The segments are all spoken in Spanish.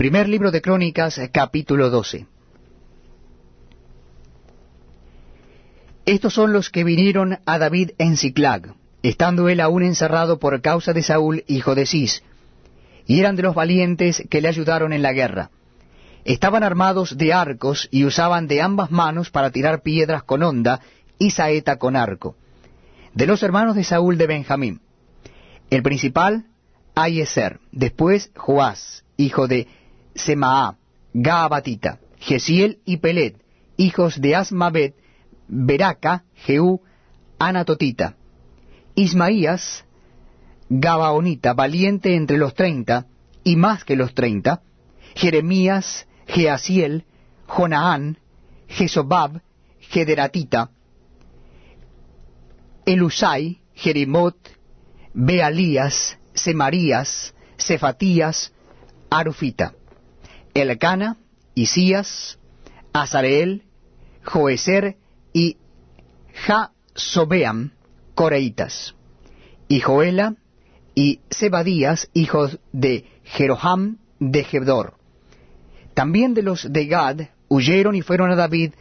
Primer libro de Crónicas, capítulo 12. Estos son los que vinieron a David en Ciclag, estando él aún encerrado por causa de Saúl, hijo de Cis, y eran de los valientes que le ayudaron en la guerra. Estaban armados de arcos y usaban de ambas manos para tirar piedras con honda y saeta con arco. De los hermanos de Saúl de Benjamín. El principal, Ayeser, después Joás, hijo de Semaá, Gaabatita, Gesiel y Pelet, hijos de Asmabet, Beraca, Jehú, Anatotita, Ismaías, Gabaonita, valiente entre los treinta, y más que los treinta, Jeremías, Jeasiel, Jonaán, Jesobab, Gederatita, Elusai, Jerimot, Bealías, Semarías, Cefatías, Arufita, Elcana, Isías, Azareel, Joeser y Ja-Sobeam, coreitas, y Joela y Zebadías, hijos de Jeroham de Gebdor. También de los de Gad huyeron y fueron a David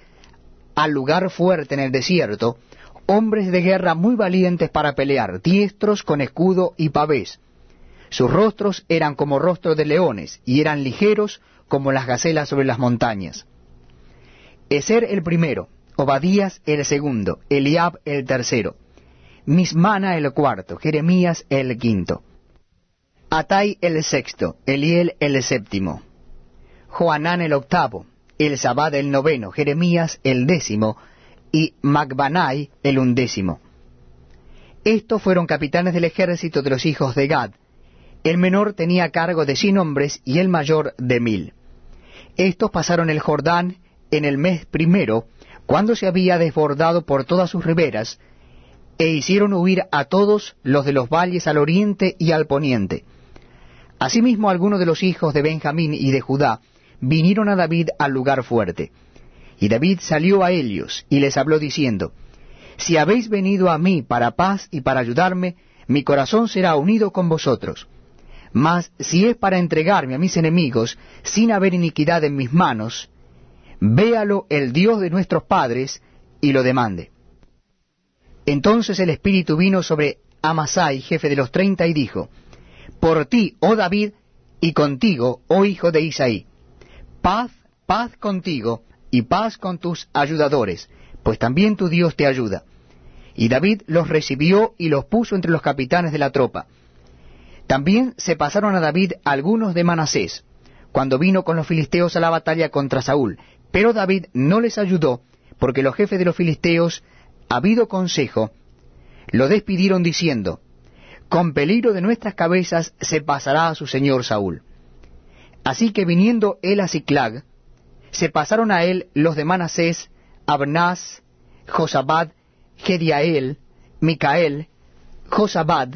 al lugar fuerte en el desierto, hombres de guerra muy valientes para pelear, diestros con escudo y pavés. Sus rostros eran como rostros de leones, y eran ligeros como las gacelas sobre las montañas. Eser el primero, Obadías el segundo, Eliab el tercero, Mismana el cuarto, Jeremías el quinto, Atai el sexto, Eliel el séptimo, Joanán el octavo, el Sabad el noveno, Jeremías el décimo, y Macbanai el undécimo. Estos fueron capitanes del ejército de los hijos de Gad. El menor tenía cargo de cien hombres y el mayor de mil. Estos pasaron el Jordán en el mes primero, cuando se había desbordado por todas sus riberas, e hicieron huir a todos los de los valles al oriente y al poniente. Asimismo algunos de los hijos de Benjamín y de Judá vinieron a David al lugar fuerte. Y David salió a ellos y les habló diciendo, Si habéis venido a mí para paz y para ayudarme, mi corazón será unido con vosotros. Mas si es para entregarme a mis enemigos sin haber iniquidad en mis manos, véalo el Dios de nuestros padres y lo demande. Entonces el Espíritu vino sobre Amasai, jefe de los treinta, y dijo, Por ti, oh David, y contigo, oh hijo de Isaí, paz, paz contigo, y paz con tus ayudadores, pues también tu Dios te ayuda. Y David los recibió y los puso entre los capitanes de la tropa. También se pasaron a David algunos de Manasés, cuando vino con los filisteos a la batalla contra Saúl, pero David no les ayudó, porque los jefes de los filisteos, habido consejo, lo despidieron diciendo, Con peligro de nuestras cabezas se pasará a su señor Saúl. Así que viniendo él a Ciclag, se pasaron a él los de Manasés, Abnás, Josabad, Gediael, Micael, Josabad,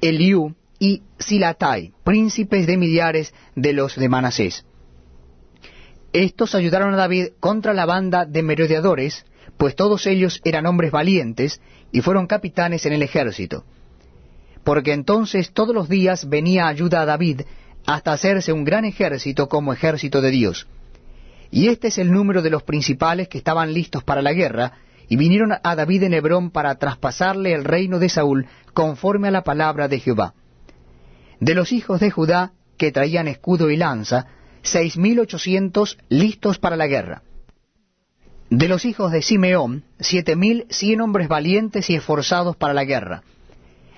Eliú y Silatai, príncipes de millares de los de Manasés. Estos ayudaron a David contra la banda de merodeadores, pues todos ellos eran hombres valientes y fueron capitanes en el ejército. Porque entonces todos los días venía ayuda a David hasta hacerse un gran ejército como ejército de Dios. Y este es el número de los principales que estaban listos para la guerra, y vinieron a David en Hebrón para traspasarle el reino de Saúl conforme a la palabra de Jehová. De los hijos de Judá, que traían escudo y lanza, seis mil ochocientos listos para la guerra. De los hijos de Simeón, siete mil cien hombres valientes y esforzados para la guerra.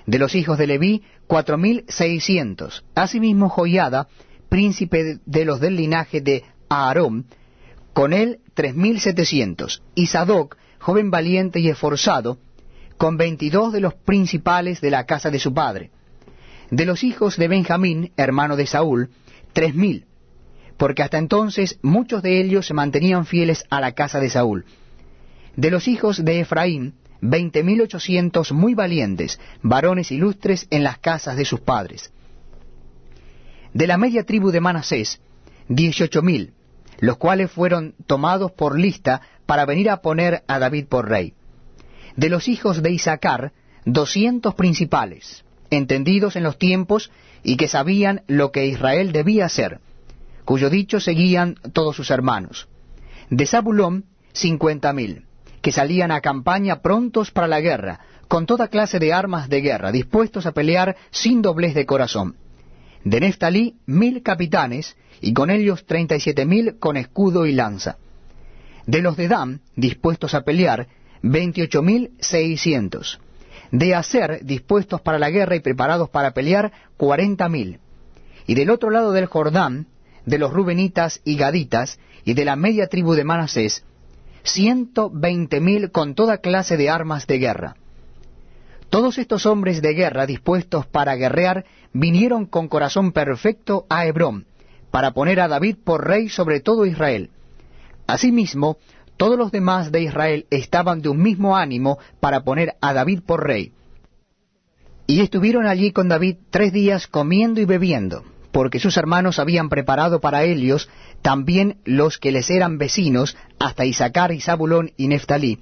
De los hijos de Leví, cuatro mil seiscientos. Asimismo Joiada, príncipe de los del linaje de Aarón, con él tres mil setecientos, y Sadoc, joven valiente y esforzado, con veintidós de los principales de la casa de su padre. De los hijos de Benjamín, hermano de Saúl, tres mil, porque hasta entonces muchos de ellos se mantenían fieles a la casa de Saúl. De los hijos de Efraín, veinte mil ochocientos muy valientes, varones ilustres en las casas de sus padres. De la media tribu de Manasés, dieciocho mil, los cuales fueron tomados por lista para venir a poner a David por rey. De los hijos de Isaacar, doscientos principales, entendidos en los tiempos y que sabían lo que Israel debía hacer, cuyo dicho seguían todos sus hermanos. De Zabulón, cincuenta mil, que salían a campaña prontos para la guerra, con toda clase de armas de guerra, dispuestos a pelear sin doblez de corazón. De Neftalí, mil capitanes, y con ellos treinta y siete mil con escudo y lanza. De los de Dan, dispuestos a pelear, veintiocho mil seiscientos. De Aser, dispuestos para la guerra y preparados para pelear, cuarenta mil. Y del otro lado del Jordán, de los Rubenitas y Gaditas, y de la media tribu de Manasés, ciento veinte mil con toda clase de armas de guerra. Todos estos hombres de guerra dispuestos para guerrear vinieron con corazón perfecto a Hebrón, para poner a David por rey sobre todo Israel. Asimismo, todos los demás de Israel estaban de un mismo ánimo para poner a David por rey. Y estuvieron allí con David tres días comiendo y bebiendo, porque sus hermanos habían preparado para ellos también los que les eran vecinos, hasta Isaacar y Zabulón y Neftalí,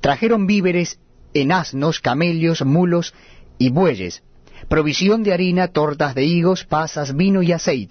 trajeron víveres en asnos, camellos, mulos y bueyes, provisión de harina, tortas de higos, pasas, vino y aceite.